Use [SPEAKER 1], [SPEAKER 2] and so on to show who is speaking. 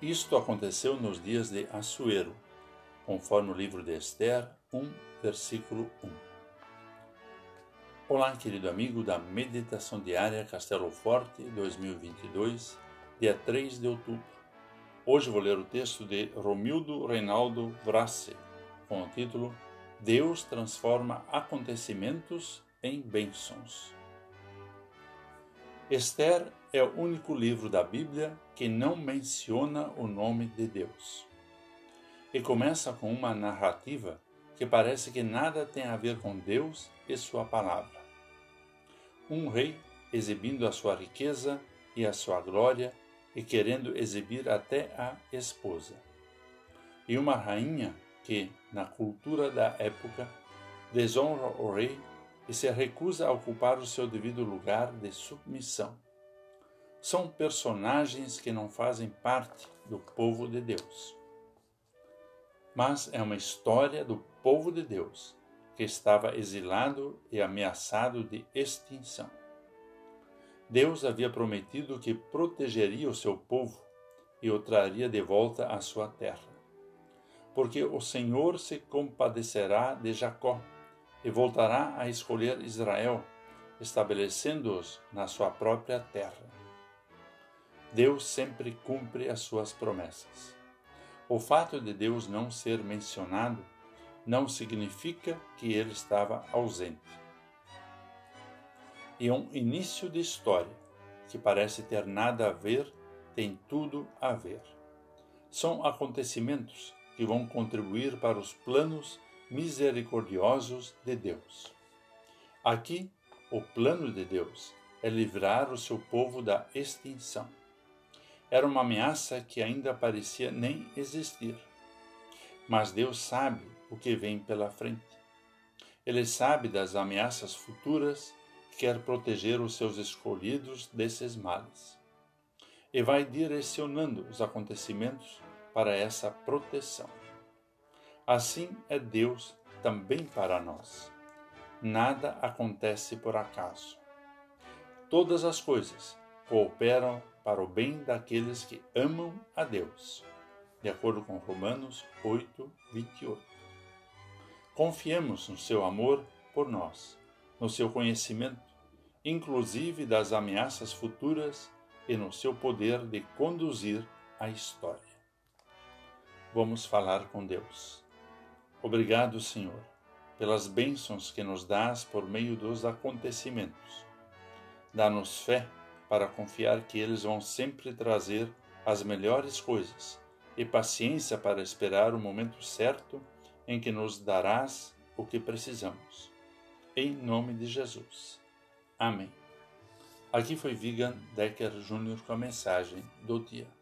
[SPEAKER 1] Isto aconteceu nos dias de Assuero, conforme o livro de Esther 1, versículo 1. Olá, querido amigo da Meditação Diária Castelo Forte 2022, dia 3 de outubro. Hoje vou ler o texto de Romildo Reinaldo Vrace, com o título Deus transforma acontecimentos em bênçãos. Esther é o único livro da Bíblia que não menciona o nome de Deus. E começa com uma narrativa que parece que nada tem a ver com Deus e Sua palavra. Um rei exibindo a sua riqueza e a sua glória e querendo exibir até a esposa. E uma rainha que, na cultura da época, desonra o rei e se recusa a ocupar o seu devido lugar de submissão. São personagens que não fazem parte do povo de Deus. Mas é uma história do povo de Deus que estava exilado e ameaçado de extinção. Deus havia prometido que protegeria o seu povo e o traria de volta à sua terra. Porque o Senhor se compadecerá de Jacó e voltará a escolher Israel, estabelecendo-os na sua própria terra. Deus sempre cumpre as suas promessas. O fato de Deus não ser mencionado não significa que ele estava ausente. E um início de história que parece ter nada a ver tem tudo a ver. São acontecimentos que vão contribuir para os planos misericordiosos de Deus. Aqui, o plano de Deus é livrar o seu povo da extinção. Era uma ameaça que ainda parecia nem existir. Mas Deus sabe o que vem pela frente. Ele sabe das ameaças futuras e quer proteger os seus escolhidos desses males. E vai direcionando os acontecimentos para essa proteção. Assim é Deus também para nós. Nada acontece por acaso. Todas as coisas cooperam para o bem daqueles que amam a Deus, de acordo com Romanos 8, 28. Confiemos no seu amor por nós, no seu conhecimento, inclusive das ameaças futuras e no seu poder de conduzir a história. Vamos falar com Deus. Obrigado, Senhor, pelas bênçãos que nos dás por meio dos acontecimentos. Dá-nos fé para confiar que eles vão sempre trazer as melhores coisas e paciência para esperar o momento certo em que nos darás o que precisamos. Em nome de Jesus. Amém. Aqui foi Vigan Decker Jr. com a mensagem do dia.